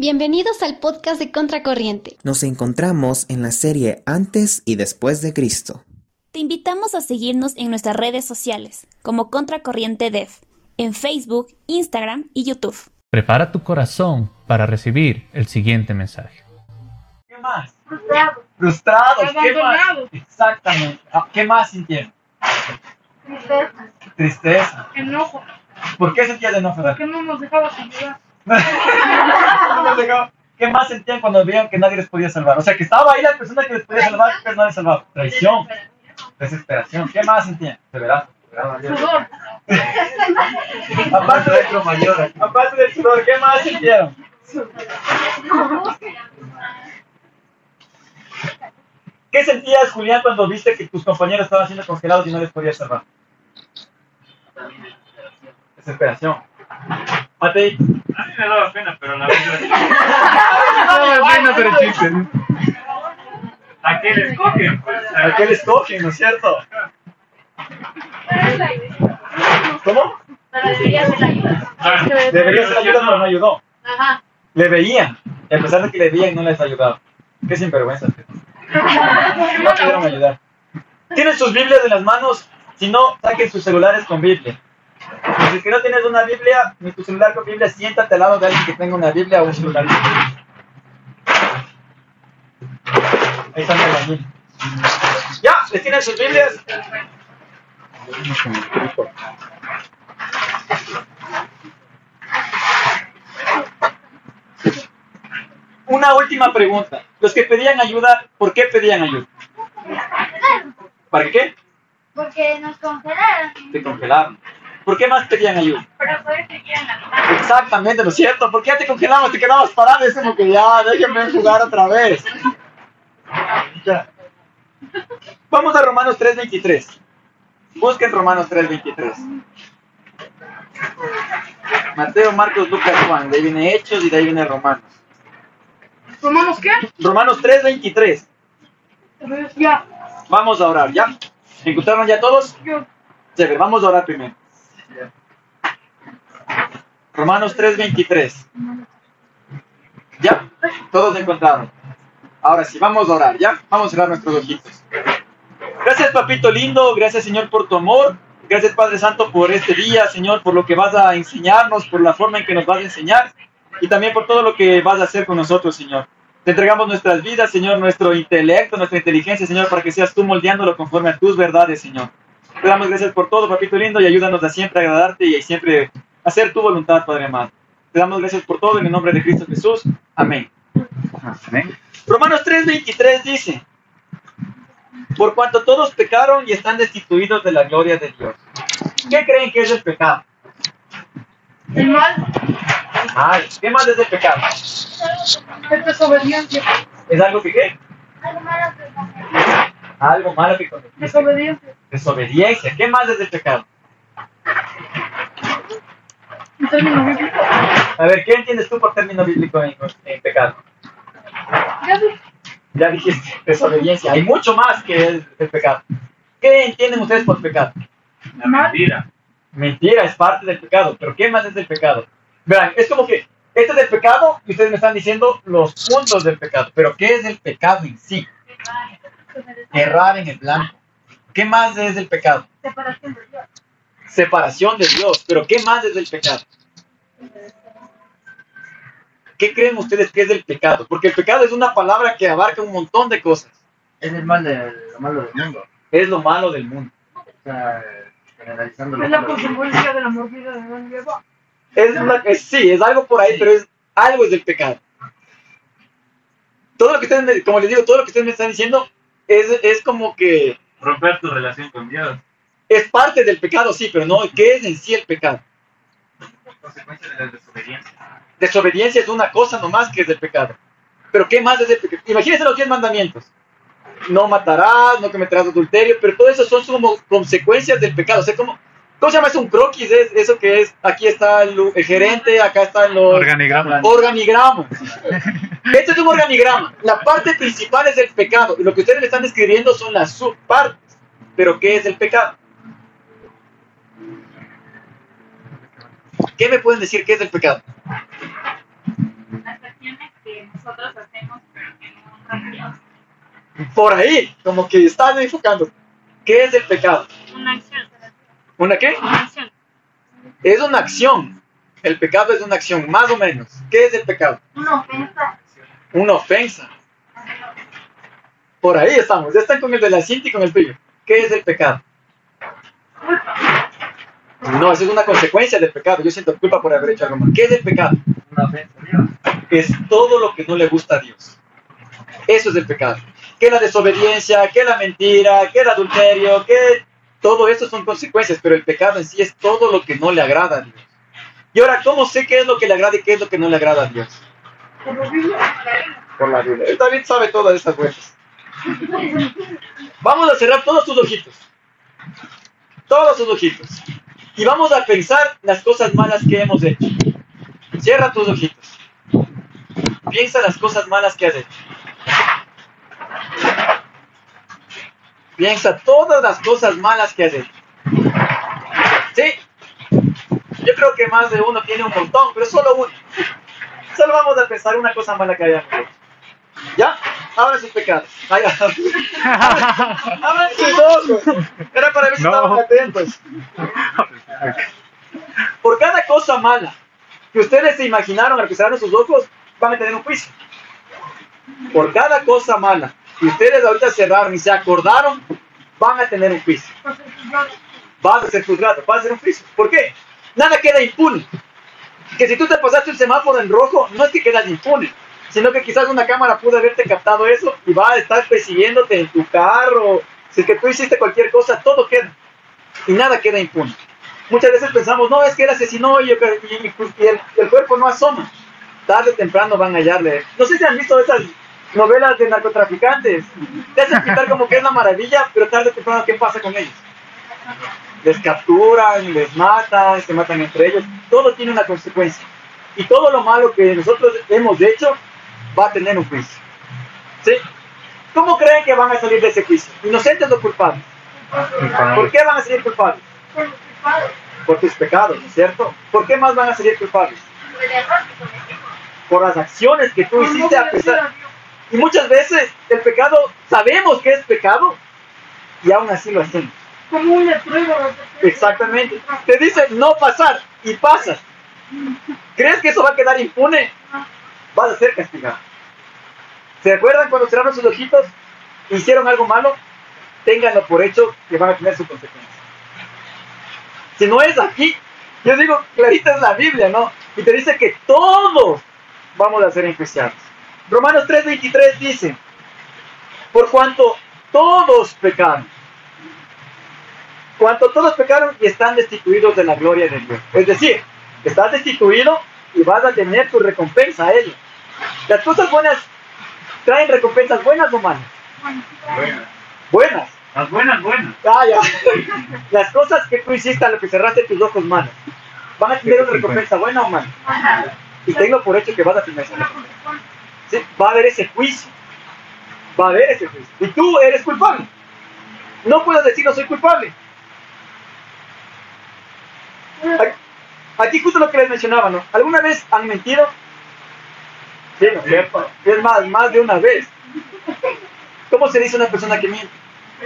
Bienvenidos al podcast de Contracorriente. Nos encontramos en la serie Antes y Después de Cristo. Te invitamos a seguirnos en nuestras redes sociales como Contracorriente Dev, en Facebook, Instagram y YouTube. Prepara tu corazón para recibir el siguiente mensaje. ¿Qué más? Frustrado. Frustrados. ¿Qué más? Exactamente. Ah, ¿Qué más sintieron? Tristeza. Tristeza. Enojo. ¿Por qué sentías enojo? Porque no nos dejabas ayudar. ¿Qué más sentían cuando vieron que nadie les podía salvar? O sea, que estaba ahí la persona que les podía salvar, pero no les salvaba. Traición, desesperación. ¿Qué más sentían? Severazo. Sudor. Aparte del mayor. Aparte del sudor, ¿qué más sintieron? ¿Qué sentías, Julián, cuando viste que tus compañeros estaban siendo congelados y no les podías salvar? Desesperación. Matei. A mí me daba pena, pero la verdad. bueno, pero chiste. ¿A qué les cogen? Pues, ¿A qué les cogen, no es cierto? ¿Cómo? Pero debería ser la ayuda. Debería ser ayuda, pero no ayudó. Ajá. Le veían. Y a pesar de que le veían, no les ayudaba. Qué sinvergüenza. No pudieron ayudar. ¿Tienen sus Biblias en las manos? Si no, saquen sus celulares con Biblia. Si no tienes una Biblia, ni tu celular con Biblia, siéntate al lado de alguien que tenga una Biblia o un celular. Ahí están el albañil. ¿Ya? ¿Les tienen sus Biblias? Una última pregunta. Los que pedían ayuda, ¿por qué pedían ayuda? ¿Para qué? Porque nos congelaron. Te congelaron. ¿Por qué más pedían ayuda? Para poder seguir en la vida. Exactamente, ¿no es cierto? ¿Por qué ya te congelabas? Te quedabas parado. Es como que ya, déjenme jugar otra vez. Ya. Vamos a Romanos 3.23. Busquen Romanos 3.23. Mateo, Marcos, Lucas, Juan. De ahí viene Hechos y de ahí viene Romanos. ¿Tomamos qué? Romanos 3.23. Ya. Vamos a orar, ¿ya? ¿Encontraron ya todos? Yo. Chévere, vamos a orar primero. Romanos 3:23. ¿Ya? Todos encontraron. Ahora sí, vamos a orar, ¿ya? Vamos a cerrar nuestros ojitos. Gracias, papito lindo. Gracias, Señor, por tu amor. Gracias, Padre Santo, por este día, Señor, por lo que vas a enseñarnos, por la forma en que nos vas a enseñar y también por todo lo que vas a hacer con nosotros, Señor. Te entregamos nuestras vidas, Señor, nuestro intelecto, nuestra inteligencia, Señor, para que seas tú moldeándolo conforme a tus verdades, Señor. Te damos gracias por todo, papito lindo, y ayúdanos a siempre agradarte y siempre hacer tu voluntad, Padre amado. Te damos gracias por todo en el nombre de Cristo Jesús. Amén. Amén. Romanos 3:23 dice, por cuanto todos pecaron y están destituidos de la gloria de Dios. ¿Qué creen que es el pecado? El mal. Ay, ¿qué más es el pecado? Es desobediencia. ¿Es algo que qué? Algo malo que Algo malo que cometiste. Desobediencia. Desobediencia. ¿Qué más es el pecado? En términos bíblicos. A ver, ¿qué entiendes tú por término bíblico en, en pecado? Ya dije. Ya dijiste, desobediencia. Hay mucho más que el, el pecado. ¿Qué entienden ustedes por pecado? La mentira. Mentira es parte del pecado, pero ¿qué más es del pecado? Verán, es como que este es el pecado y ustedes me están diciendo los puntos del pecado, pero ¿qué es el pecado en sí? Errar en el blanco. ¿Qué más es el pecado? Separación de Dios. Separación de Dios, pero ¿qué más es del pecado? ¿Qué creen ustedes que es del pecado? Porque el pecado es una palabra que abarca un montón de cosas. Es el mal de, lo malo del mundo. Es lo malo del mundo. O sea, Es la consecuencia de la mordida de Adán y Eva. Es una, es- sí, es algo por ahí, pero es algo es del pecado. Todo lo que ustedes, me- como les digo, todo lo que ustedes me están diciendo es, es como que Romper tu relación con Dios. Es parte del pecado, sí, pero no, ¿qué es en sí el pecado? Consecuencia de la desobediencia. Desobediencia es una cosa nomás que es del pecado. Pero ¿qué más es del pecado? Imagínense los 10 mandamientos. No matarás, no cometerás adulterio, pero todo eso son como consecuencias del pecado. O sea, como, ¿cómo se llama eso? Un croquis, es eso que es, aquí está el, el gerente, acá están los Organigrama. organigramas. Esto es un organigrama. La parte principal es el pecado. Y lo que ustedes le están describiendo son las subpartes. Pero ¿qué es el pecado? ¿Qué me pueden decir qué es el pecado? Las acciones que nosotros hacemos, pero que no Dios. Por ahí, como que están enfocando. ¿Qué es el pecado? Una acción. ¿Una qué? Una acción. Es una acción. El pecado es una acción, más o menos. ¿Qué es el pecado? Una ofensa. Una ofensa. Por ahí estamos. Ya están con el de la cinta y con el tuyo. ¿Qué es el pecado? Culpa. No, eso es una consecuencia del pecado. Yo siento culpa por haber hecho algo mal. ¿Qué es el pecado? Es todo lo que no le gusta a Dios. Eso es el pecado. Que la desobediencia, que la mentira, que el adulterio, que todo eso son consecuencias, pero el pecado en sí es todo lo que no le agrada a Dios. Y ahora, ¿cómo sé qué es lo que le agrada y qué es lo que no le agrada a Dios? Por la Biblia. Él David sabe todas esas vueltas. Vamos a cerrar todos tus ojitos. Todos sus ojitos. Y vamos a pensar las cosas malas que hemos hecho. Cierra tus ojitos. Piensa las cosas malas que has hecho. Piensa todas las cosas malas que has hecho. ¿Sí? Yo creo que más de uno tiene un montón, pero solo uno. Solo vamos a pensar una cosa mala que hayamos hecho. ¿Ya? Abran sus pecados. Abran abran sus ojos. Era para ver si No. estaban atentos. Por cada cosa mala que ustedes se imaginaron al que cerraron sus ojos, van a tener un juicio. Por cada cosa mala que ustedes ahorita cerraron y se acordaron, van a tener un juicio. Vas a ser juzgado, vas a ser un juicio. ¿Por qué? Nada queda impune. Que si tú te pasaste un semáforo en rojo, no es que quedas impune, sino que quizás una cámara pudo haberte captado eso y va a estar persiguiéndote en tu carro. Si es que tú hiciste cualquier cosa, todo queda. Y nada queda impune. Muchas veces pensamos, no, es que él asesinó y, el, el cuerpo no asoma. Tarde o temprano van a hallarle. No sé si han visto esas novelas de narcotraficantes. Te hacen pintar como que es la maravilla, pero tarde o temprano, ¿qué pasa con ellos? Les capturan, les matan, se matan entre ellos. Todo tiene una consecuencia. Y todo lo malo que nosotros hemos hecho va a tener un juicio. ¿Sí? ¿Cómo creen que van a salir de ese juicio? ¿Inocentes o culpables? ¿Por qué van a salir culpables? Por tus pecados, ¿cierto? ¿Por qué más van a salir culpables? Por las acciones que tú hiciste a pesar. Y muchas veces el pecado, sabemos que es pecado y aún así lo hacemos. Como una prueba. Exactamente. Te dice no pasar y pasas. ¿Crees que eso va a quedar impune? Vas a ser castigado. ¿Se acuerdan cuando cerraron sus ojitos? ¿Hicieron algo malo? Ténganlo por hecho que van a tener su consecuencia. Si no es aquí, yo digo, clarita es la Biblia, ¿no? Y te dice que todos vamos a ser enjuiciados. Romanos 3:23 dice, por cuanto todos pecaron, cuanto todos pecaron y están destituidos de la gloria de Dios. Es decir, estás destituido y vas a tener tu recompensa a ello. Las cosas buenas traen recompensas buenas o malas. Buenas. Buenas. Las buenas, buenas. Ah, ya. Las cosas que tú hiciste a lo que cerraste tus ojos malas, ¿van a tener una recompensa buena o mala? Y tengo por hecho que vas a tener esa recompensa. Sí, Va a haber ese juicio. Va a haber ese juicio. Y tú eres culpable. No puedes decir no soy culpable. Aquí justo lo que les mencionaba, ¿no? ¿Alguna vez han mentido? Sí, ¿no? Es más, más de una vez. ¿Cómo se dice una persona que miente?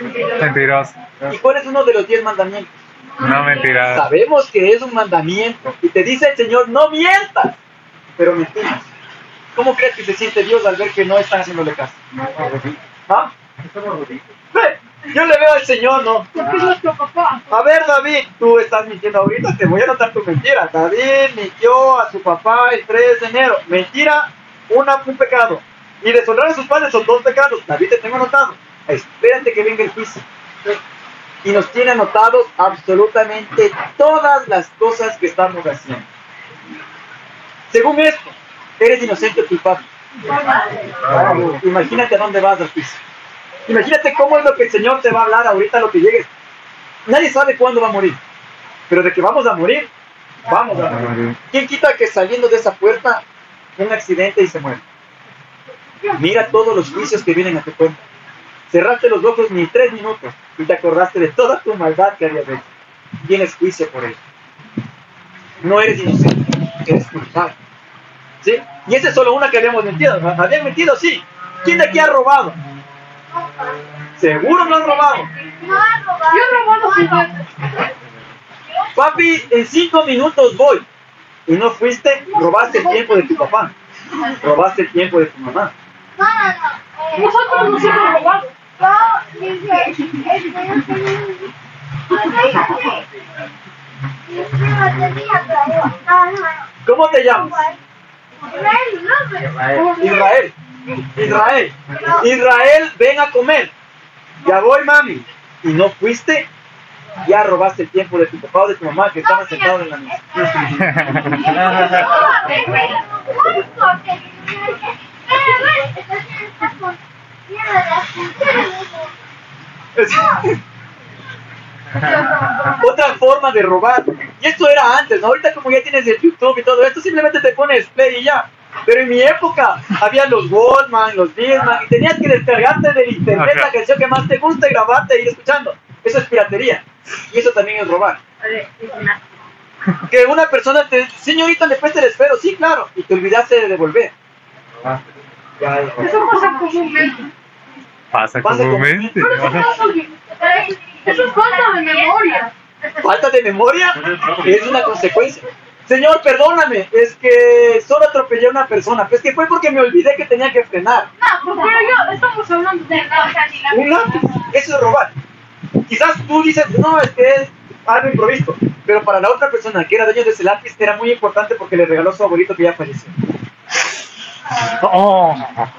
Mentiroso. ¿Y cuál es uno de los diez mandamientos? No mentiras. Sabemos que es un mandamiento y te dice el Señor, no mientas, pero mentimos. ¿Cómo crees que se siente Dios al ver que no están haciéndole caso? ¿Ah? Yo le veo al Señor, ¿no? Porque es nuestro papá. A ver, David, tú estás mintiendo ahorita, te voy a anotar tu mentira. David mintió a su papá el 3 de enero. Mentira, una, un pecado. Y deshonrar a sus padres son dos pecados. David, te tengo anotado. Espérate que venga el juicio. Y nos tiene anotados absolutamente todas las cosas que estamos haciendo. Según esto, eres inocente o culpable. Imagínate a dónde vas al juicio. Imagínate cómo es lo que el Señor te va a hablar ahorita lo que llegues. Nadie sabe cuándo va a morir. Pero de que vamos a morir, vamos a morir. ¿Quién quita que saliendo de esa puerta un accidente y se muere? Mira todos los juicios que vienen a tu cuenta. Cerraste los ojos ni tres minutos y te acordaste de toda tu maldad que habías hecho. Tienes juicio por ello. No eres inocente, eres culpable. ¿Sí? Y esa es solo una que habíamos mentido. ¿Habían mentido? Sí. ¿Quién de aquí ha robado? Seguro no has robado. No he robado. Yo he robado juguetes. Papi, en cinco minutos voy. Y no fuiste, robaste el tiempo de tu papá. Robaste el tiempo de tu mamá. No, no, no. Eh, Nosotros nos hemos robado. Yo dije. ¿Cómo te llamas? Israel. Israel. Israel, ven a comer. Ya voy, mami. Y no fuiste, ya robaste el tiempo de tu papá o de tu mamá que estaban sentados en la mesa. Otra forma de robar. Y esto era antes, ¿no? Ahorita como ya tienes el YouTube y todo esto, simplemente te pones play y ya. Pero en mi época había los Goldman, los Disman, y tenías que descargarte del internet la canción que más te gusta y grabarte e ir escuchando. Eso es piratería. Y eso también es robar. Que una persona te señorita, me presta el esfero, sí, claro, y te olvidaste de devolver. Ya, ya. Eso pasa comúnmente. Pasa Pasa comúnmente. Pero eso es falta de memoria. Falta de memoria es una consecuencia. Señor, perdóname, es que solo atropellé a una persona. Pues que fue porque me olvidé que tenía que frenar. No, pero yo, estamos hablando de Un lápiz, eso es robar. Quizás tú dices, no, es que es algo improvisto. Pero para la otra persona que era dueño de ese lápiz era muy importante porque le regaló a su abuelito que ya falleció. Oh.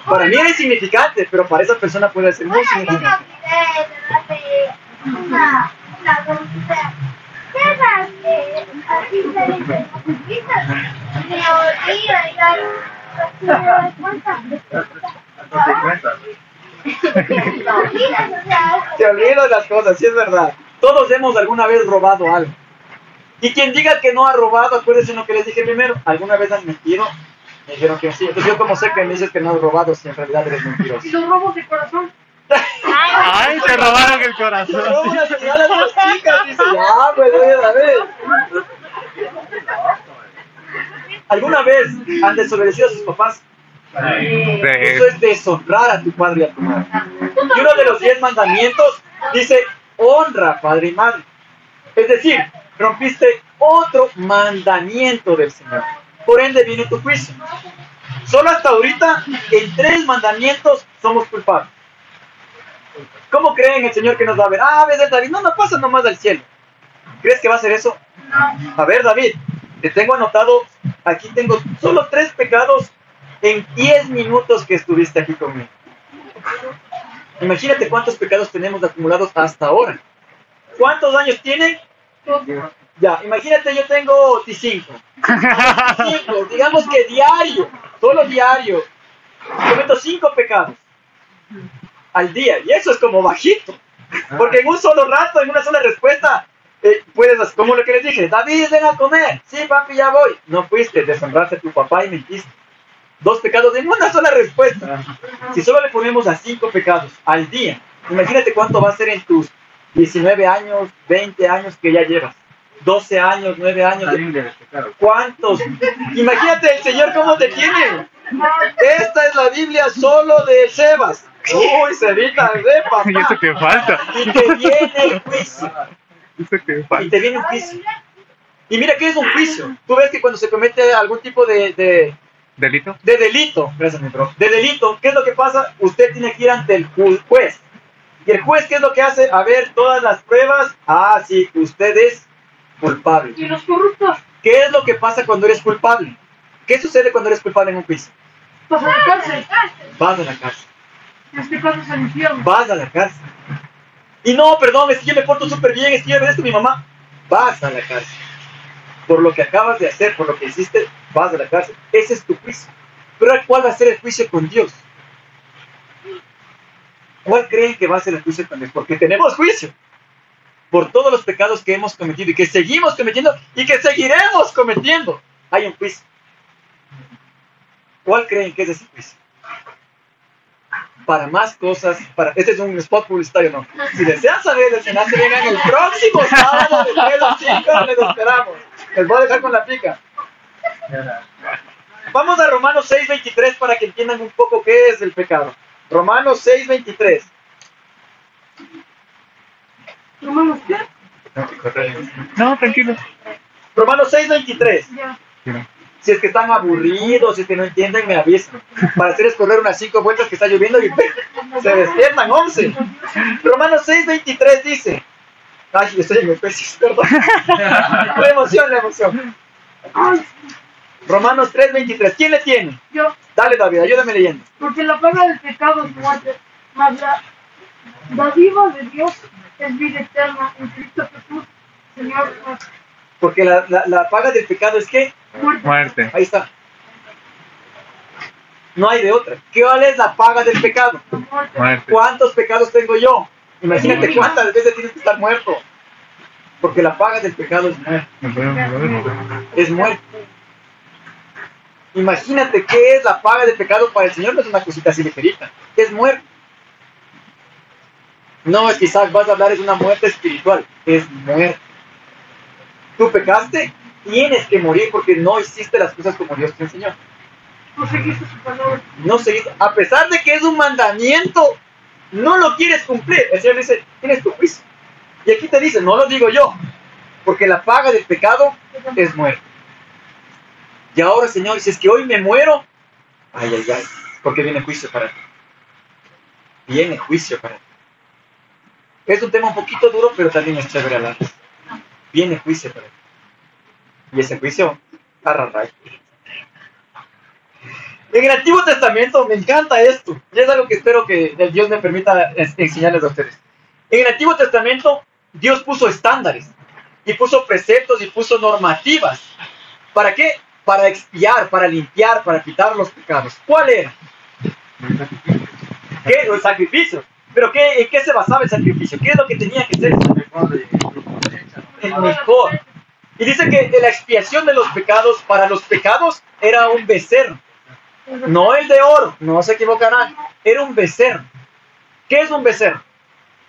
Para mí era insignificante, pero para esa persona puede ser muy significante. te olvidas, las cosas, sí es verdad. Todos hemos alguna vez robado algo. Y quien diga que no ha robado, acuérdense lo que les dije primero. ¿Alguna vez han mentido? Me dijeron que sí. Entonces yo como sé que me dices que no has robado si en realidad eres mentiroso. y los robos de corazón. Ay, te robaron el corazón. Señora de las chicas, dice, ya, pues oye, a ver. ¿Alguna vez han desobedecido a sus papás? Eso es deshonrar a tu padre y a tu madre. Y uno de los diez mandamientos dice, honra padre y madre. Es decir, rompiste otro mandamiento del Señor. Por ende viene tu juicio. Solo hasta ahorita, en tres mandamientos somos culpables. ¿Cómo creen el Señor que nos va a ver? Ah, ves el David, no, no pasa nomás al cielo. ¿Crees que va a hacer eso? A ver, David, te tengo anotado, aquí tengo solo tres pecados en 10 minutos que estuviste aquí conmigo. Imagínate cuántos pecados tenemos acumulados hasta ahora. ¿Cuántos años tienen? Ya, imagínate, yo tengo 5. Cinco, digamos que diario, solo diario, cometo 5 pecados al día. Y eso es como bajito. Porque en un solo rato, en una sola respuesta, eh, puedes, como lo que les dije, David, ven a comer. Sí, papi, ya voy. No fuiste, deshonraste a tu papá y mentiste. Dos pecados en una sola respuesta. Si solo le ponemos a cinco pecados al día, imagínate cuánto va a ser en tus 19 años, 20 años que ya llevas. 12 años, 9 años. ¿Cuántos? Imagínate el Señor cómo te tiene. Esta es la Biblia solo de Sebas. Uy, Sebita, de papá. ¿Y eso qué falta? Y te viene el juicio. ¿Eso qué Y te viene un juicio. Y mira, ¿qué es un juicio? Tú ves que cuando se comete algún tipo de, de, ¿Delito? de delito, gracias mi bro, de delito, ¿qué es lo que pasa? Usted tiene que ir ante el ju- juez. ¿Y el juez qué es lo que hace? A ver todas las pruebas. Ah, sí, usted es culpable. Y los corruptos ¿Qué es lo que pasa cuando eres culpable? ¿Qué sucede cuando eres culpable en un juicio? pasan a la cárcel. Vas a la cárcel. En este caso es el infierno. Vas a la cárcel. Y no, perdón, es que yo me porto súper bien, es que yo obedezco a mi mamá. Vas a la cárcel. Por lo que acabas de hacer, por lo que hiciste, vas a la cárcel. Ese es tu juicio. Pero ¿cuál va a ser el juicio con Dios? ¿Cuál creen que va a ser el juicio con Dios? Porque tenemos juicio por todos los pecados que hemos cometido y que seguimos cometiendo y que seguiremos cometiendo. Hay un juicio. ¿Cuál creen que es ese juicio? Para más cosas, para este es un spot publicitario, ¿no? Si desean saber del Senate, vengan el próximo sábado de 3 a 5, les esperamos. Les voy a dejar con la pica. Vamos a Romanos 6.23 para que entiendan un poco qué es el pecado. Romanos 6.23. Romanos, ¿qué? No, tranquilo. Romanos 6:23. Ya. Si es que están aburridos, si es que no entienden, me avisan. Para hacerles correr unas cinco vueltas que está lloviendo y se despiertan 11. Romanos 6:23 dice. Ay, estoy en especies, perdón. La emoción, la emoción. Romanos 3:23. ¿Quién le tiene? yo, Dale, David, ayúdame leyendo. porque la paga del pecado es muerte, mas la dádiva de Dios es vida eterna en Cristo Jesús, Señor nuestro. Porque la, la, la paga del pecado es que. Muerte. Muerte. Ahí está. No hay de otra. ¿Qué vale es la paga del pecado? Muerte. Muerte. ¿Cuántos pecados tengo yo? Imagínate cuántas veces tienes que estar muerto. Porque la paga del pecado es muerte. Es muerte. Imagínate qué es la paga del pecado para el Señor, no es una cosita así ligerita. Es muerte. No, quizás vas a hablar es una muerte espiritual. Es muerte. Tú pecaste, tienes que morir porque no hiciste las cosas como Dios te enseñó. No seguiste su palabra. no seguís, a pesar de que es un mandamiento, no lo quieres cumplir. El Señor dice, tienes tu juicio. Y aquí te dice, no lo digo yo, porque la paga del pecado es muerte. Y ahora, Señor, si es que hoy me muero, ay, ay, ay, porque viene juicio para ti. Viene juicio para ti. Es un tema un poquito duro, pero también es chévere hablar. Viene juicio para. Y ese juicio, arrarray. En el Antiguo Testamento me encanta esto. Y es algo que espero que el Dios me permita es- enseñarles a ustedes. En el Antiguo Testamento, Dios puso estándares. Y puso preceptos y puso normativas. ¿Para qué? Para expiar, para limpiar, para quitar los pecados. ¿Cuál era? ¿Qué? El sacrificio. ¿Pero qué, en qué se basaba el sacrificio? ¿Qué es lo que tenía que ser? El mejor. Y dice que la expiación de los pecados, para los pecados, era un becerro. No el de oro, no se equivocarán. Era un becerro. ¿Qué es un becerro?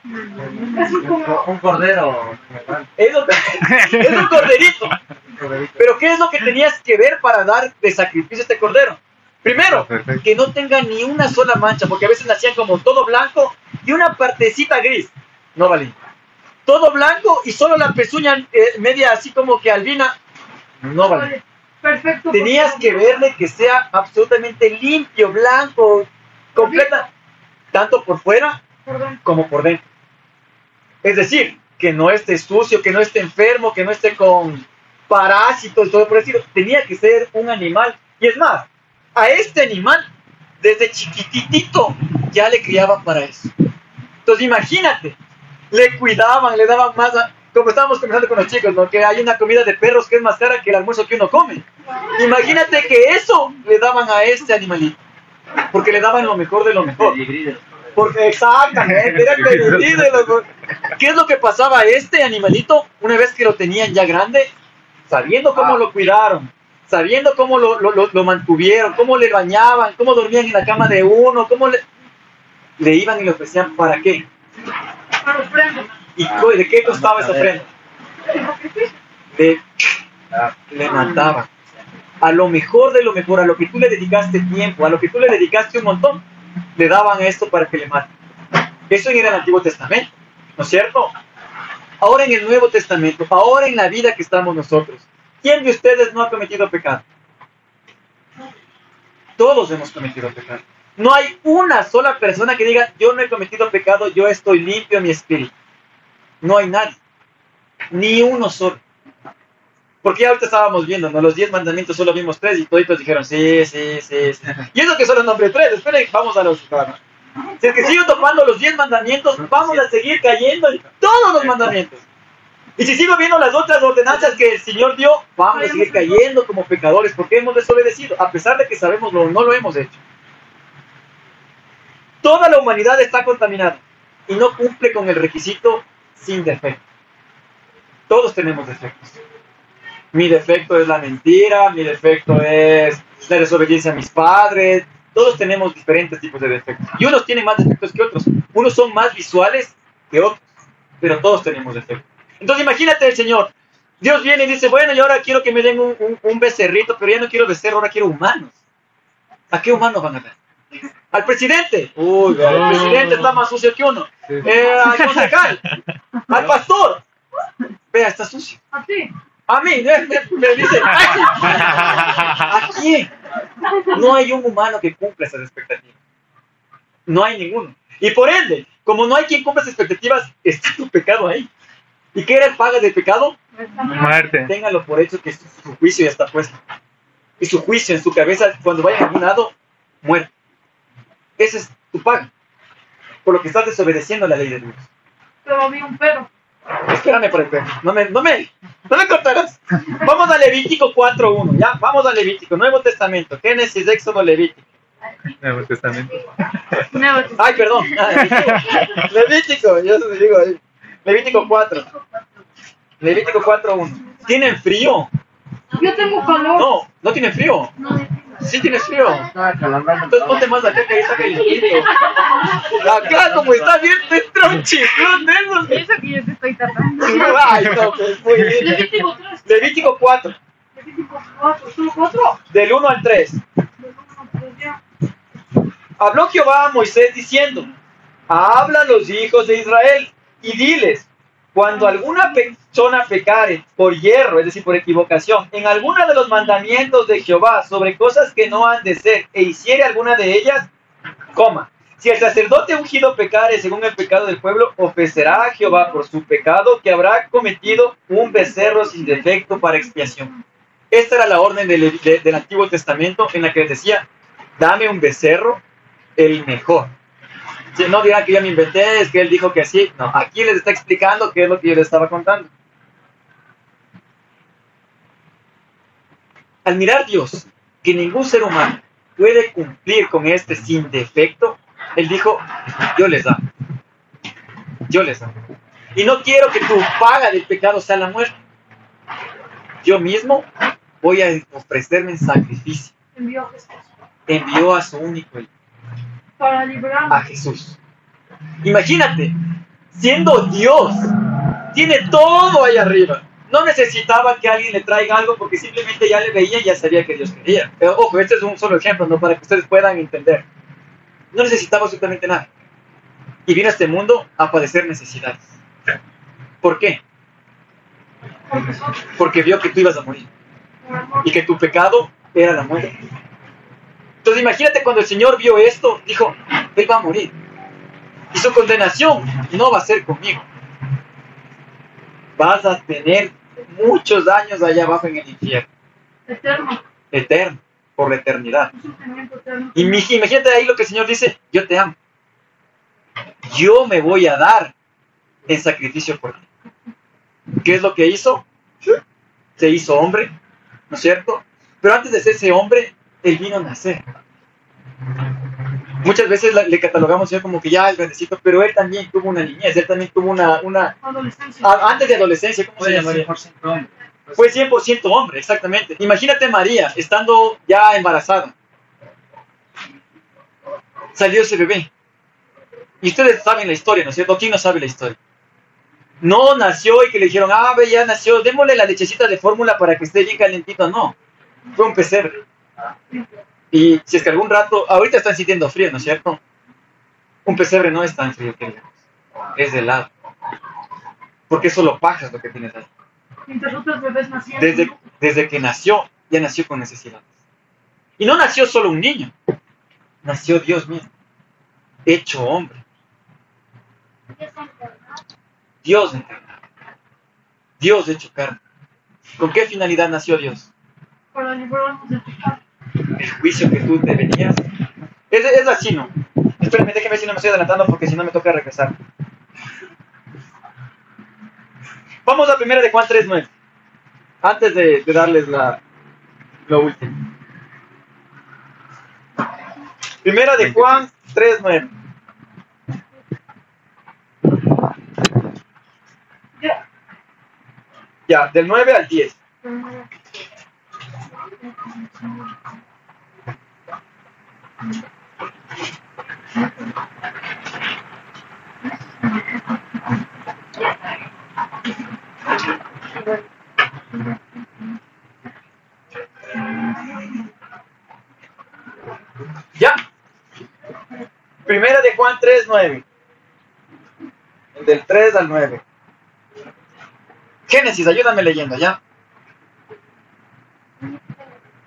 Es un como, Un cordero. Es un, es un corderito. Pero ¿qué es lo que tenías que ver para dar de sacrificio a este cordero? Primero, que no tenga ni una sola mancha, porque a veces nacían como todo blanco y una partecita gris. No valía. Todo blanco y solo la pezuña eh, media así como que albina. No valía. perfecto. Tenías que verle que sea absolutamente limpio, blanco, completa, tanto por fuera Perdón. como por dentro. Es decir, que no esté sucio, que no esté enfermo, que no esté con parásitos, todo por decirlo. Tenía que ser un animal. Y es más, a este animal, desde chiquititito, ya le criaban para eso. Entonces imagínate, le cuidaban, le daban más, a- como estábamos conversando con los chicos, ¿no? que hay una comida de perros que es más cara que el almuerzo que uno come. Imagínate que eso le daban a este animalito, porque le daban lo mejor de lo mejor. Porque exactamente, era ¿Qué es lo que pasaba a este animalito una vez que lo tenían ya grande? Sabiendo cómo lo cuidaron, sabiendo cómo lo, lo- lo- mantuvieron, cómo le bañaban, cómo dormían en la cama de uno, cómo le, le iban y le ofrecían para qué. Para ofrenda. ¿Y co- de qué costaba esa ofrenda? De, le mataban. A lo mejor de lo mejor, a lo que tú le dedicaste tiempo, a lo que tú le dedicaste un montón, le daban esto para que le maten. Eso en el Antiguo Testamento, ¿no es cierto? Ahora en el Nuevo Testamento, ahora en la vida que estamos nosotros, ¿quién de ustedes no ha cometido pecado? Todos hemos cometido pecado. No hay una sola persona que diga, yo no he cometido pecado, yo estoy limpio en mi espíritu. No hay nadie. Ni uno solo. Porque ahorita estábamos viendo, ¿no? Los diez mandamientos solo vimos tres y todos dijeron, sí, sí, sí, sí. Y eso que solo nombré tres, esperen, vamos a los... Si es que sigo topando los diez mandamientos, vamos a seguir cayendo en todos los mandamientos. Y si sigo viendo las otras ordenanzas que el Señor dio, vamos a seguir cayendo como pecadores porque hemos desobedecido, a pesar de que sabemos lo no lo hemos hecho. Toda la humanidad está contaminada y no cumple con el requisito sin defecto. Todos tenemos defectos. Mi defecto es la mentira, mi defecto es la desobediencia a mis padres. Todos tenemos diferentes tipos de defectos. Y unos tienen más defectos que otros. Unos son más visuales que otros. Pero todos tenemos defectos. Entonces imagínate el Señor. Dios viene y dice, bueno, y ahora quiero que me den un, un- un becerrito, pero ya no quiero becerro, ahora quiero humanos. ¿A qué humanos van a dar? Al presidente. Uy, el presidente está más sucio que uno. Eh, al concejal. Al pastor. Vea, está sucio. ¿A ti? A mí, me, me- me dice. ¿A quién? No hay un humano que cumpla esas expectativas. No hay ninguno. Y por ende, como no hay quien cumpla esas expectativas, está tu pecado ahí. ¿Y qué era el paga del pecado? Muerte. Téngalo por hecho que su, su juicio ya está puesto. Y su juicio en su cabeza, cuando vaya a algún lado, muere. Ese es tu paga. Por lo que estás desobedeciendo la ley de Dios. Pero había un pero. Espérame por el perro. No me, no me, no me cortarás. Vamos a Levítico 4.1. Ya, vamos a Levítico. Nuevo Testamento. Génesis, Éxodo, Levítico. Nuevo Testamento. Nuevo Ay, perdón. Ah, Levítico. Levítico, yo se digo ahí. Levítico 4. Levítico 4.1. ¿Tienen frío? Yo tengo calor. No, no tienen frío. Sí tienes frío. Entonces ponte más acá que ahí está calientito. Acá como está bien, te entra un chiflón de esos. Eso que yo te estoy tratando. Ay, no, pues muy bien. Levítico 3. Levítico 4, Levítico 4. ¿Solo 4? del 1 al 3. Habló Jehová a Moisés diciendo, habla a los hijos de Israel y diles, cuando alguna persona pecare por hierro, es decir, por equivocación, en alguna de los mandamientos de Jehová sobre cosas que no han de ser, e hiciere alguna de ellas, coma. Si el sacerdote ungido pecare según el pecado del pueblo, ofrecerá a Jehová por su pecado que habrá cometido un becerro sin defecto para expiación. Esta era la orden del, de- del Antiguo Testamento en la que les decía, dame un becerro, el mejor. Si no dirán que yo me inventé, es que él dijo que sí. No, aquí les está explicando qué es lo que yo les estaba contando. Al mirar Dios que ningún ser humano puede cumplir con este sin defecto, él dijo, yo les amo. Yo les amo. Y no quiero que tu paga del pecado sea la muerte. Yo mismo voy a ofrecerme en sacrificio. Envió a Jesús. Envió a su único hijo Para a librarnos. Jesús. Imagínate, siendo Dios, tiene todo ahí arriba. No necesitaba que alguien le traiga algo porque simplemente ya le veía y ya sabía que Dios quería. Pero, ojo, este es un solo ejemplo, ¿no? Para que ustedes puedan entender. No necesitaba absolutamente nada. Y vino a este mundo a padecer necesidades. ¿Por qué? Porque vio que tú ibas a morir y que tu pecado era la muerte. Entonces imagínate cuando el Señor vio esto, dijo, Él va a morir. Y su condenación no va a ser conmigo. Vas a tener muchos años allá abajo en el infierno, Eterno. eterno, por la eternidad. Y imagínate ahí lo que el Señor dice, yo te amo. Yo me voy a dar en sacrificio por ti. ¿Qué es lo que hizo? Se hizo hombre, ¿no es cierto? Pero antes de ser ese hombre, él vino a nacer. Muchas veces le catalogamos ya como que ya el grandecito, pero él también tuvo una niñez, él también tuvo una, una Adolescencia. a- antes de adolescencia, ¿cómo se llamaría? Fue 100% hombre, exactamente. Imagínate María estando ya embarazada. Salió ese bebé. Y ustedes saben la historia, ¿no es cierto? ¿Quién no sabe la historia? No nació y que le dijeron, ah, ve, ya nació, démosle la lechecita de fórmula para que esté bien calentito. No, fue un pesebre. Y si es que algún rato, ahorita están sintiendo frío, ¿no es cierto? Un pesebre no es tan frío que digamos. Es de helado. Porque es solo pajas lo que tienes ahí. Mientras otros bebés nacieron. Desde, desde que nació, ya nació con necesidades. Y no nació solo un niño, nació Dios mismo, hecho hombre, Dios encarnado, Dios hecho carne. ¿Con qué finalidad nació Dios? Para librarnos del pecado. El juicio que tú te venías. Es, es así, ¿no? Espérenme, déjenme si no me estoy adelantando porque si no me toca regresar. Vamos a primera de Juan 3.9. Antes de, darles la, lo último. Primera de Juan 3.9. Ya. Ya, del 9 al 10. Ya. Primera de Juan 3, 9. Del 3 al 9. Génesis, ayúdame leyendo, ¿ya?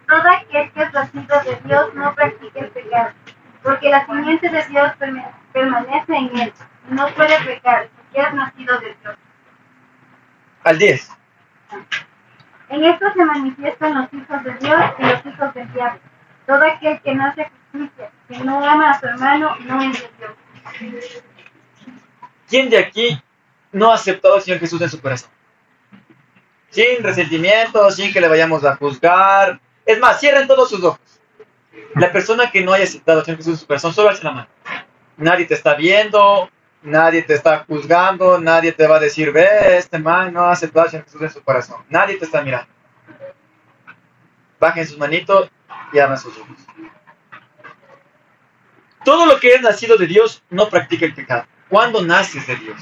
Todo aquel que nacido de Dios no practica el pecado, porque la simiente de Dios permanece en él, y no puede pecar, porque es nacido de Dios. Al 10. En esto se manifiestan los hijos de Dios y los hijos del diablo. Todo aquel que no hace justicia, que no ama a su hermano, no es de Dios. ¿Quién de aquí no ha aceptado al Señor Jesús en su corazón? Sin resentimiento, sin que le vayamos a juzgar. Es más, cierren todos sus ojos. La persona que no haya aceptado Señor Jesús en su corazón, solo alza la mano. Nadie te está viendo, nadie te está juzgando, nadie te va a decir, ve, este man no ha aceptado Señor Jesús en su corazón. Nadie te está mirando. Bajen sus manitos y abran sus ojos. Todo lo que es nacido de Dios no practica el pecado. ¿Cuándo naces de Dios?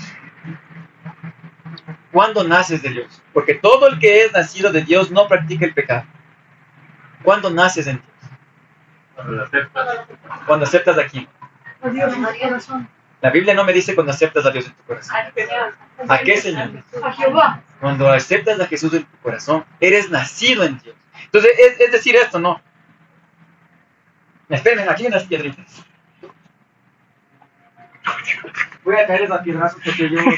¿Cuándo naces de Dios? Porque todo el que es nacido de Dios no practica el pecado. ¿Cuándo naces en Dios? Cuando aceptas. Cuando aceptas a quién. La Biblia no me dice cuando aceptas a Dios en tu corazón. ¿A qué, Señor? A Jehová. Cuando aceptas a Jesús en tu corazón, eres nacido en Dios. Entonces, es, es decir esto, ¿no? Esperen, aquí hay unas piedritas. Voy a caer esa piedrazo porque yo...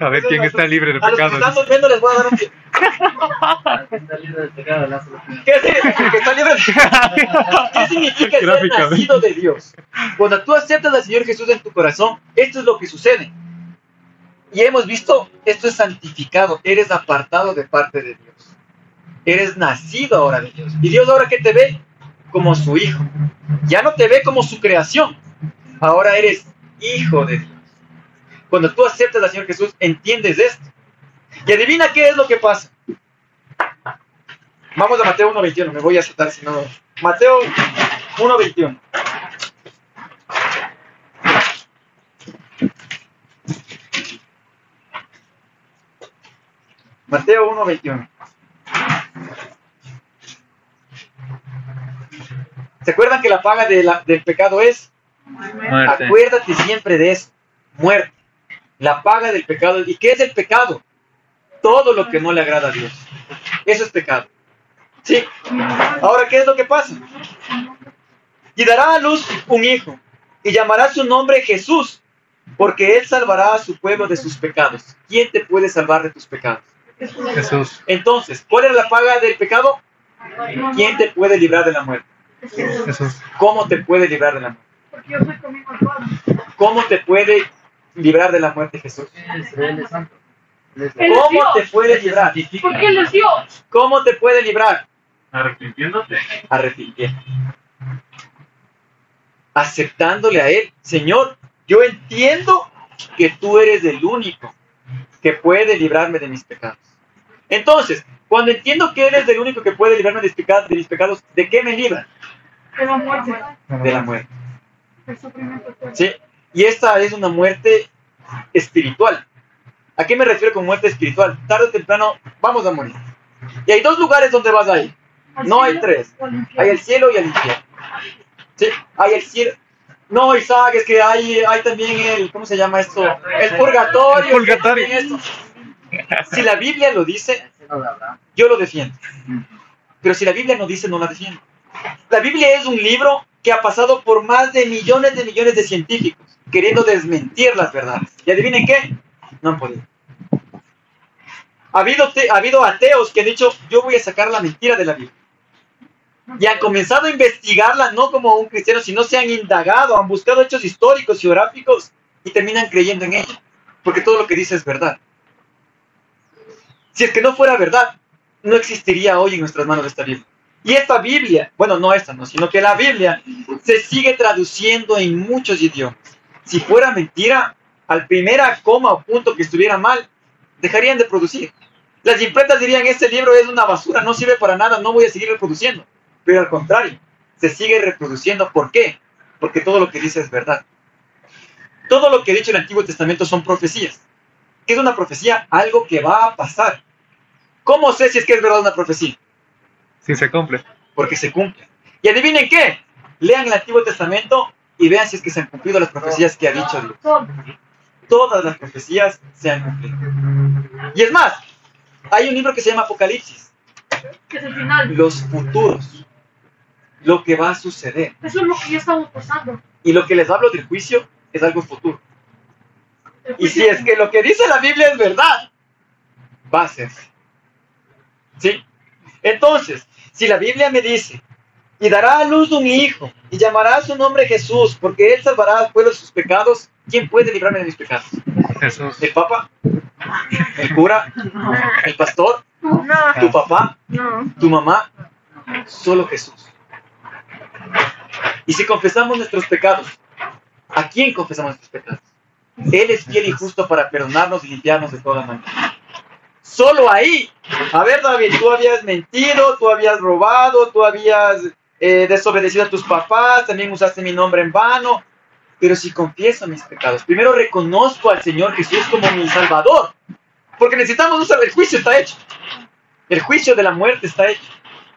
A ver quién está libre de A los que pecado. están durmiendo les voy a dar un pie. ¿Qué significa? Que está libre de- ¿Qué significa ser nacido de Dios? Cuando tú aceptas al Señor Jesús en tu corazón, esto es lo que sucede. Y hemos visto, esto es santificado, eres apartado de parte de Dios. Eres nacido ahora de Dios. Y Dios ahora que te ve como su hijo. Ya no te ve como su creación. Ahora eres hijo de Dios. Cuando tú aceptas al Señor Jesús, entiendes esto. Y adivina qué es lo que pasa. Vamos a Mateo 1.21, me voy a saltar si no. Mateo 1.21. Mateo 1.21. ¿Se acuerdan que la paga de la- del pecado es? Muerte. Acuérdate siempre de eso. Muerte. La paga del pecado. ¿Y qué es el pecado? Todo lo que no le agrada a Dios. Eso es pecado. ¿Sí? Ahora, ¿qué es lo que pasa? Y dará a luz un hijo. Y llamará su nombre Jesús. Porque él salvará a su pueblo de sus pecados. ¿Quién te puede salvar de tus pecados? Jesús. Entonces, ¿cuál es la paga del pecado? ¿Quién te puede librar de la muerte? Jesús. ¿Cómo te puede librar de la muerte? Porque yo soy conmigo. ¿Cómo te puede librar de la muerte Jesús? ¿Cómo te puede librar? Porque Él es Dios. ¿Cómo te puede librar? Arrepintiéndote. Arrepintiendo. Aceptándole a Él. Señor, yo entiendo que tú eres el único que puede librarme de mis pecados. Entonces, cuando entiendo que Él es el único que puede librarme de mis pecados, de, mis pecados, ¿de qué me libra? De la muerte. De la muerte. El sufrimiento eterno. ¿Sí? Y esta es una muerte espiritual. ¿A qué me refiero con muerte espiritual? Tarde o temprano vamos a morir. Y hay dos lugares donde vas a ir. No hay tres. Hay el cielo y el infierno. ¿Sí? Hay el cielo. No, Isaac, es que hay, hay también el, ¿cómo se llama esto? El purgatorio. El purgatorio. esto. Si la Biblia lo dice, yo lo defiendo. Pero si la Biblia no dice, no la defiendo. La Biblia es un libro que ha pasado por más de millones de millones de científicos queriendo desmentir las verdades. ¿Y adivinen qué? No han podido. Ha habido, ha habido ateos que han dicho, yo voy a sacar la mentira de la Biblia. Y han comenzado a investigarla no como un cristiano, sino se han indagado, han buscado hechos históricos, geográficos y terminan creyendo en ella. Porque todo lo que dice es verdad. Si es que no fuera verdad, no existiría hoy en nuestras manos esta Biblia. Y esta Biblia, bueno, no esta, no, sino que la Biblia se sigue traduciendo en muchos idiomas. Si fuera mentira, al primera coma o punto que estuviera mal, dejarían de producir. Las imprentas dirían, este libro es una basura, no sirve para nada, no voy a seguir reproduciendo. Pero al contrario, se sigue reproduciendo. ¿Por qué? Porque todo lo que dice es verdad. Todo lo que ha dicho el Antiguo Testamento son profecías. ¿Qué es una profecía? Algo que va a pasar. ¿Cómo sé si es que es verdad una profecía? Si se cumple. Porque se cumple. Y adivinen qué. Lean el Antiguo Testamento y vean si es que se han cumplido las profecías que ha dicho Dios. Todas las profecías se han cumplido. Y es más, hay un libro que se llama Apocalipsis, Que es el final. los futuros, lo que va a suceder. Eso es lo que ya estamos pasando. Y lo que les hablo del juicio es algo futuro. Y si es que lo que dice la Biblia es verdad, va a ser. ¿Sí? Entonces, si la Biblia me dice, y dará a luz un hijo, y llamará su nombre Jesús, porque él salvará al pueblo de sus pecados, ¿quién puede librarme de mis pecados? Jesús. ¿El papa? ¿El cura? ¿El pastor? No, ¿Tu papá? no. ¿Tu mamá? Solo Jesús. Y si confesamos nuestros pecados, ¿a quién confesamos nuestros pecados? Él es fiel y justo para perdonarnos y limpiarnos de toda manera. Solo ahí. A ver, David, tú habías mentido, tú habías robado, tú habías eh, desobedecido a tus papás, también usaste mi nombre en vano. Pero si confieso mis pecados, primero reconozco al Señor Jesús como mi Salvador. Porque necesitamos Salvador. El juicio está hecho. El juicio de la muerte está hecho.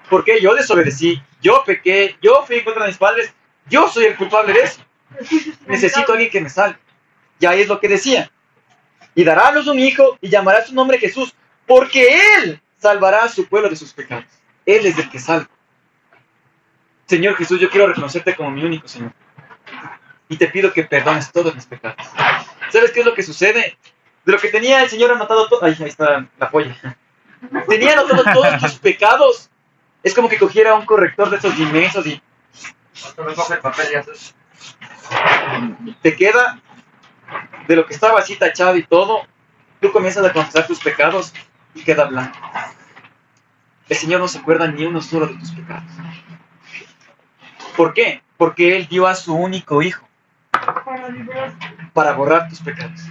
Porque yo desobedecí, yo pequé, yo fui en contra de mis padres, yo soy el culpable de eso. Necesito a alguien que me salve. Y ahí es lo que decía. Y dará a luz un hijo y llamará su nombre Jesús, porque Él salvará a su pueblo de sus pecados. Él es el que salva. Señor Jesús, yo quiero reconocerte como mi único Señor. Y te pido que perdones todos mis pecados. ¿Sabes qué es lo que sucede? De lo que tenía el Señor anotado todo. Ahí está la polla. Tenía anotado todos tus pecados. Es como que cogiera un corrector de esos inmensos y te queda de lo que estaba así tachado y todo, tú comienzas a confesar tus pecados y queda blanco. El Señor no se acuerda ni uno solo de tus pecados. ¿Por qué? Porque Él dio a su único hijo Para borrar tus pecados.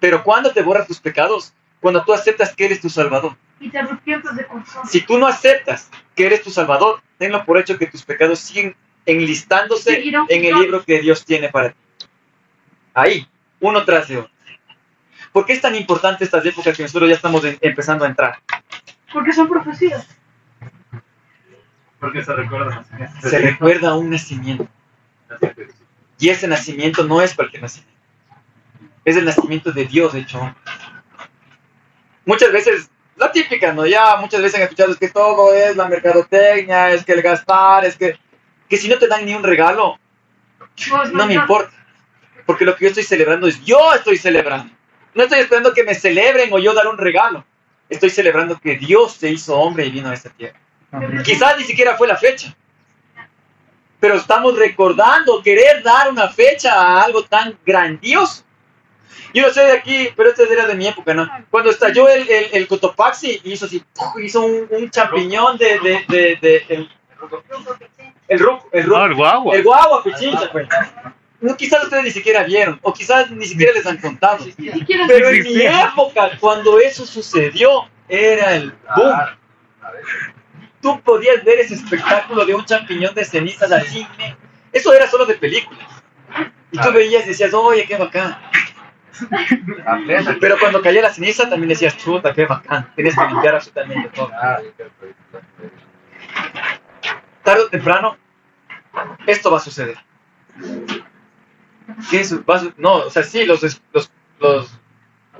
Pero ¿cuándo te borra tus pecados? Cuando tú aceptas que Él es tu Salvador. Y te arrepientes de corazón. Si tú no aceptas que eres tu Salvador, tenlo por hecho que tus pecados siguen enlistándose en el libro que Dios tiene para ti. Ahí, uno tras de otro. ¿Por qué es tan importante estas épocas que nosotros ya estamos en- empezando a entrar? Porque son profecías. Porque se recuerda. Se recuerda un nacimiento. Y ese nacimiento no es cualquier nacimiento. Es el nacimiento de Dios hecho hombre. Muchas veces, la típica, ¿no? Ya muchas veces han escuchado es que todo es la mercadotecnia, es que el gastar, es que, que si no te dan ni un regalo, No, es no me importa. Porque lo que yo estoy celebrando es yo estoy celebrando. No estoy esperando que me celebren o yo dar un regalo. Estoy celebrando que Dios se hizo hombre y vino a esta tierra. Quizás ni siquiera fue la fecha. Pero estamos recordando querer dar una fecha a algo tan grandioso. Yo no sé de aquí, pero esta era de mi época, ¿no? Cuando estalló el, el, el Cotopaxi, hizo así, ¡puf! hizo un, un champiñón de, de, de, de- el, el ruco, el ruco. No, el guagua. El guagua, pichincha, pues. No, quizás ustedes ni siquiera vieron, o quizás ni siquiera les han contado. Pero en mi época, cuando eso sucedió, era el boom. Tú podías ver ese espectáculo de un champiñón de cenizas así. Eso era solo de películas. Y tú veías y decías, oye, qué bacán. Pero cuando caía la ceniza también decías, chuta, qué bacán. Tienes que limpiar absolutamente todo. Tarde o temprano, esto va a suceder. ¿Qué es? Va a su- no, o sea, sí, los, los, los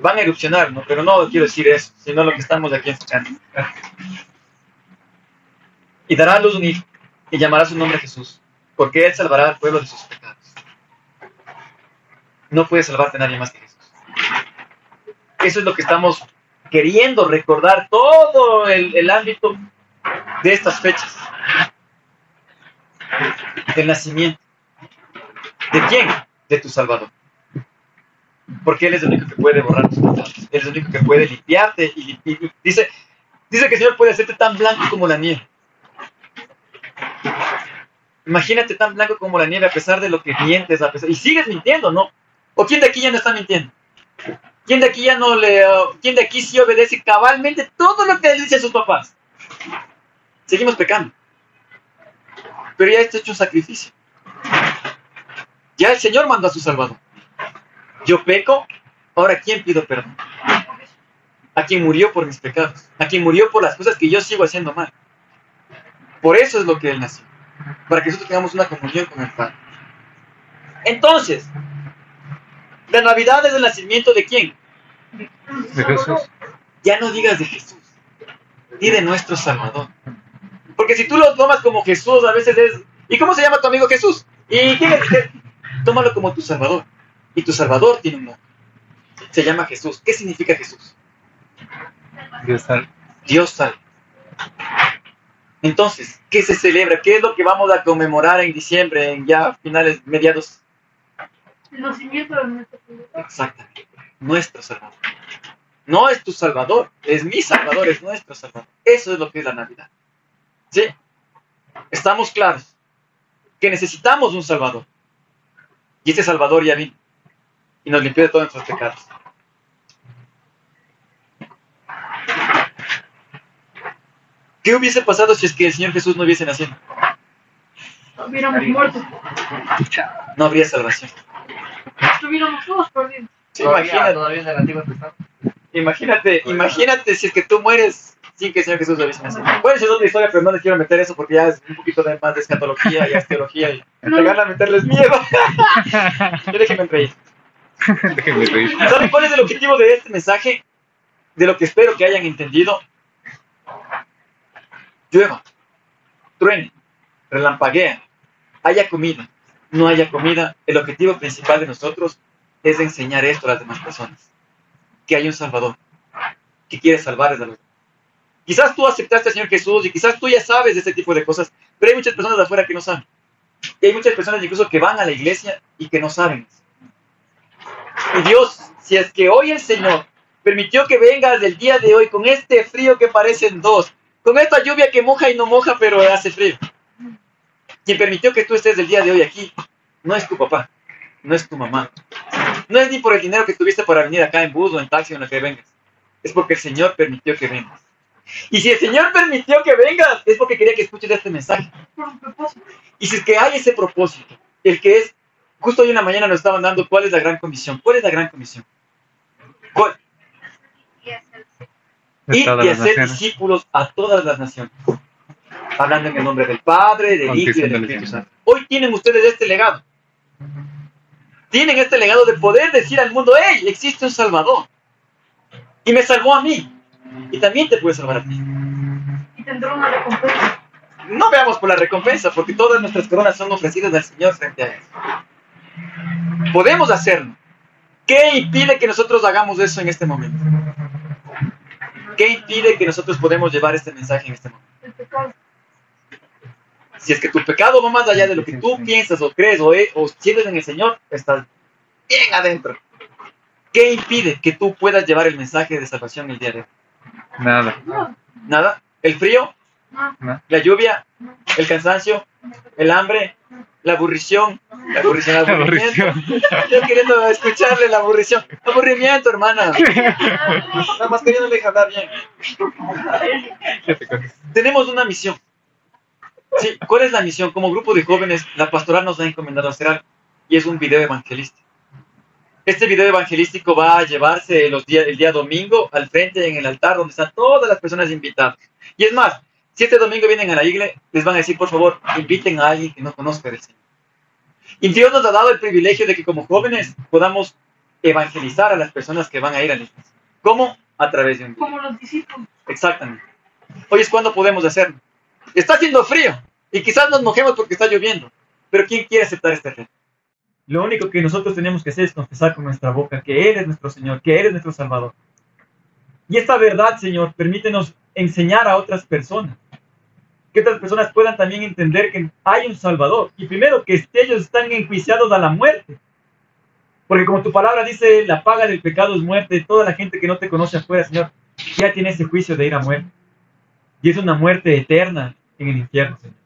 van a erupcionar, ¿no? Pero no quiero decir eso, sino lo que estamos aquí enfocando. Y dará a luz un hijo, y llamará su nombre Jesús, porque él salvará al pueblo de sus pecados. No puede salvarte nadie más que Jesús. Eso es lo que estamos queriendo recordar todo el, el ámbito de estas fechas. Del nacimiento. ¿De quién? De tu Salvador. Porque Él es el único que puede borrar tus pecados. Él es el único que puede limpiarte. Y, y- dice, dice que el Señor puede hacerte tan blanco como la nieve. Imagínate tan blanco como la nieve a pesar de lo que mientes, a pesar, y sigues mintiendo, ¿no? ¿O quién de aquí ya no está mintiendo? ¿Quién de aquí ya no le... uh, ¿Quién de aquí sí obedece cabalmente todo lo que le dice a sus papás? Seguimos pecando. Pero ya está hecho un sacrificio. Ya el Señor mandó a su Salvador. Yo peco, ahora ¿a quién pido perdón? A quien murió por mis pecados. A quien murió por las cosas que yo sigo haciendo mal. Por eso es lo que Él nació. Para que nosotros tengamos una comunión con el Padre. Entonces, la Navidad es el nacimiento de quién? De Jesús. Ya no digas de Jesús, di de nuestro Salvador. Porque si tú lo tomas como Jesús, a veces es, ¿y cómo se llama tu amigo Jesús? ¿Y quién es? Tómalo como tu Salvador. Y tu Salvador tiene un nombre. Se llama Jesús. ¿Qué significa Jesús? Dios salve. Dios salva. Entonces, ¿qué se celebra? ¿Qué es lo que vamos a conmemorar en diciembre, en ya finales, mediados? El nacimiento de nuestro Señor. Exactamente. Nuestro Salvador. No es tu Salvador, es mi Salvador, es nuestro Salvador. Eso es lo que es la Navidad. ¿Sí? Estamos claros que necesitamos un Salvador. Y ese Salvador ya vino y nos limpió de todos nuestros pecados. ¿Qué hubiese pasado si es que el Señor Jesús no hubiese nacido? Hubiéramos muerto. No habría salvación. Estuviéramos todos perdidos. Sí, imagínate, todavía en el Antiguo Testamento. imagínate, imagínate si es que tú mueres sin que el Señor Jesús hubiese nacido. Bueno, esa es otra historia, pero no les quiero meter eso porque ya es un poquito de más de escatología y es teología y me gana meterles miedo. Yo déjenme reír. Déjenme reír. ¿Saben cuál es el objetivo de este mensaje? De lo que espero que hayan entendido. Llueva, truene, relampaguea, haya comida, no haya comida. El objetivo principal de nosotros es enseñar esto a las demás personas. Que hay un Salvador, que quiere salvar a los. Quizás tú aceptaste al Señor Jesús y quizás tú ya sabes de este tipo de cosas, pero hay muchas personas de afuera que no saben. Y hay muchas personas incluso que van a la iglesia y que no saben. Y Dios, si es que hoy el Señor permitió que vengas del día de hoy con este frío que parecen dos, con esta lluvia que moja y no moja, pero hace frío. Quien permitió que tú estés del día de hoy aquí, no es tu papá, no es tu mamá. No es ni por el dinero que tuviste para venir acá en bus o en taxi o en lo que vengas. Es porque el Señor permitió que vengas. Y si el Señor permitió que vengas, es porque quería que escuches este mensaje. Y si es que hay ese propósito, el que es, justo hoy en la mañana nos estaban dando cuál es la gran comisión. ¿Cuál es la gran comisión? ¿Cuál? De y las hacer naciones. discípulos a todas las naciones. Hablando en el nombre del Padre, del Hijo y del Espíritu. Santo. Hoy tienen ustedes este legado. Tienen este legado de poder decir al mundo, hey, existe un Salvador. Y me salvó a mí. Y también te puede salvar a ti. Y tendrá una recompensa. No veamos por la recompensa, porque todas nuestras coronas son ofrecidas al Señor frente a Él. Podemos hacerlo. ¿Qué impide que nosotros hagamos eso en este momento? ¿Qué impide que nosotros podemos llevar este mensaje en este momento? El pecado. Si es que tu pecado va más allá de lo que tú piensas o crees o, e- o sientes en el Señor, estás bien adentro. ¿Qué impide que tú puedas llevar el mensaje de salvación el día de hoy? Nada. No, ¿Nada? ¿El frío? no, ¿La lluvia? ¿El cansancio? ¿El hambre? ¿La aburrición? ¿La aburrición? ¿El La aburrimiento? aburrición. Yo queriendo escucharle la aburrición. Aburrimiento, hermana. Nada más queriendo hablar bien. Tenemos una misión. Sí, ¿cuál es la misión? Como grupo de jóvenes, la pastoral nos ha encomendado hacer algo. Y es un video evangelístico. Este video evangelístico va a llevarse los días, el día domingo al frente en el altar donde están todas las personas invitadas. Y es más, si este domingo vienen a la iglesia, les van a decir, por favor, inviten a alguien que no conozca del Señor. Y Dios nos ha dado el privilegio de que como jóvenes podamos evangelizar a las personas que van a ir a la iglesia. ¿Cómo? A través de un como los discípulos. Exactamente. Hoy es cuando podemos hacerlo. Está haciendo frío y quizás nos mojemos porque está lloviendo. Pero ¿quién quiere aceptar este reto? Lo único que nosotros tenemos que hacer es confesar con nuestra boca que Él es nuestro Señor, que Él es nuestro Salvador. Y esta verdad, Señor, permítenos enseñar a otras personas. Que otras personas puedan también entender que hay un Salvador. Y primero, que ellos están enjuiciados a la muerte. Porque como tu palabra dice, la paga del pecado es muerte. Toda la gente que no te conoce afuera, Señor, ya tiene ese juicio de ir a muerte. Y es una muerte eterna en el infierno, Señor.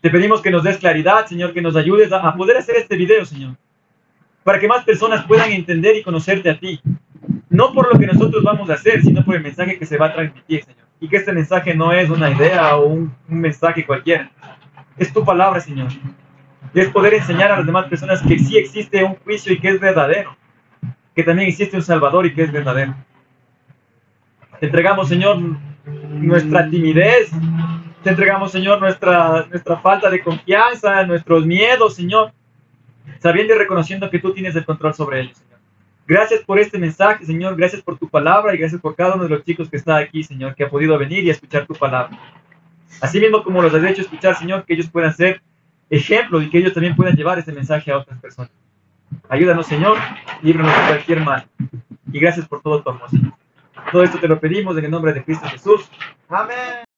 Te pedimos que nos des claridad, Señor, que nos ayudes a, a poder hacer este video, Señor. Para que más personas puedan entender y conocerte a ti. No por lo que nosotros vamos a hacer, sino por el mensaje que se va a transmitir, Señor. Y que este mensaje no es una idea o un, mensaje cualquiera. Es tu palabra, Señor. Y es poder enseñar a las demás personas que sí existe un juicio y que es verdadero. Que también existe un Salvador y que es verdadero. Te entregamos, Señor, nuestra timidez, Te entregamos, Señor, nuestra, nuestra falta de confianza, nuestros miedos, Señor, sabiendo y reconociendo que tú tienes el control sobre ellos, Señor. Gracias por este mensaje, Señor. Gracias por tu palabra y gracias por cada uno de los chicos que está aquí, Señor, que ha podido venir y escuchar tu palabra. Así mismo como los has hecho escuchar, Señor, que ellos puedan ser ejemplo y que ellos también puedan llevar ese mensaje a otras personas. Ayúdanos, Señor, líbranos de cualquier mal. Y gracias por todo tu amor, Señor. Todo esto te lo pedimos en el nombre de Cristo Jesús. Amén.